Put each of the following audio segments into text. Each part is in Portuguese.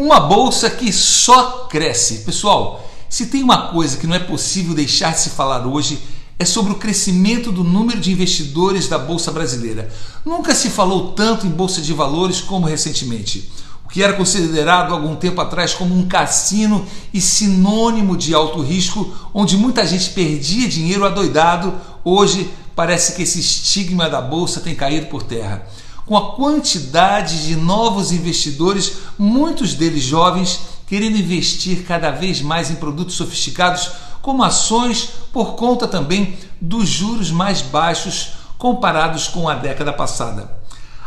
Uma bolsa que só cresce. Pessoal, se tem uma coisa que não é possível deixar de se falar hoje, é sobre o crescimento do número de investidores da Bolsa Brasileira. Nunca se falou tanto em Bolsa de Valores como recentemente. O que era considerado algum tempo atrás como um cassino e sinônimo de alto risco, onde muita gente perdia dinheiro adoidado, hoje parece que esse estigma da Bolsa tem caído por terra com a quantidade de novos investidores, muitos deles jovens, querendo investir cada vez mais em produtos sofisticados, como ações, por conta também dos juros mais baixos comparados com a década passada.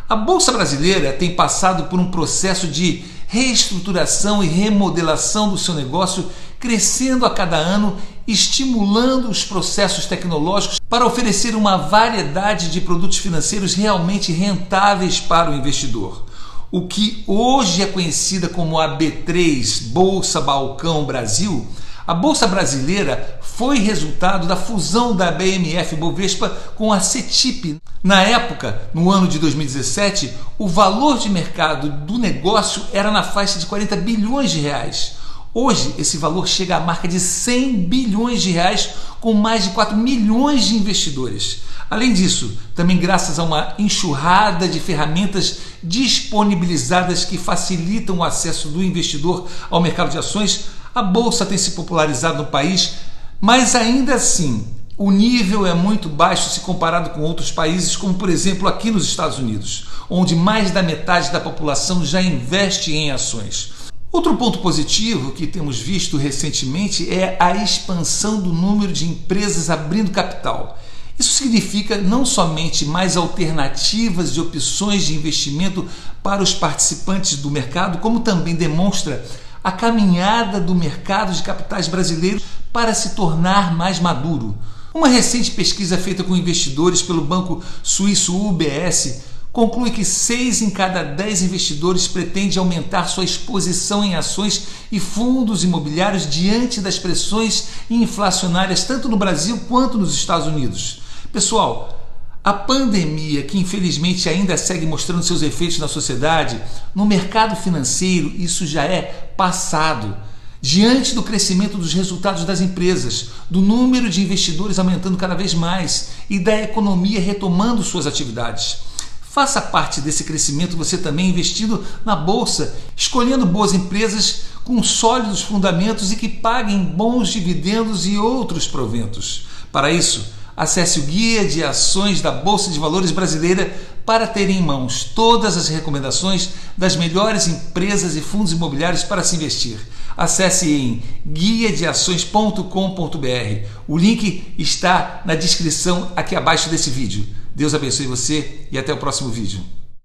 A Bolsa Brasileira tem passado por um processo de reestruturação e remodelação do seu negócio, crescendo a cada ano, estimulando os processos tecnológicos para oferecer uma variedade de produtos financeiros realmente rentáveis para o investidor. O que hoje é conhecida como a B3 Bolsa Balcão Brasil, a Bolsa Brasileira foi resultado da fusão da BMF Bovespa com a CETIP. Na época, no ano de 2017, o valor de mercado do negócio era na faixa de 40 bilhões de reais. Hoje, esse valor chega à marca de 100 bilhões de reais, com mais de 4 milhões de investidores. Além disso, também graças a uma enxurrada de ferramentas disponibilizadas que facilitam o acesso do investidor ao mercado de ações, a bolsa tem se popularizado no país, mas ainda assim, o nível é muito baixo se comparado com outros países, como por exemplo aqui nos Estados Unidos, onde mais da metade da população já investe em ações. Outro ponto positivo que temos visto recentemente é a expansão do número de empresas abrindo capital. Isso significa não somente mais alternativas de opções de investimento para os participantes do mercado, como também demonstra a caminhada do mercado de capitais brasileiro para se tornar mais maduro. Uma recente pesquisa feita com investidores pelo banco suíço UBS conclui que seis em cada dez investidores pretende aumentar sua exposição em ações e fundos imobiliários diante das pressões inflacionárias tanto no Brasil quanto nos Estados Unidos. Pessoal, a pandemia, que infelizmente ainda segue mostrando seus efeitos na sociedade, no mercado financeiro isso já é passado. Diante do crescimento dos resultados das empresas, do número de investidores aumentando cada vez mais e da economia retomando suas atividades. Faça parte desse crescimento você também investindo na bolsa, escolhendo boas empresas com sólidos fundamentos e que paguem bons dividendos e outros proventos. Para isso, acesse o Guia de Ações da Bolsa de Valores Brasileira para ter em mãos todas as recomendações das melhores empresas e fundos imobiliários para se investir. Acesse em guiadeações.com.br. O link está na descrição aqui abaixo desse vídeo. Deus abençoe você e até o próximo vídeo.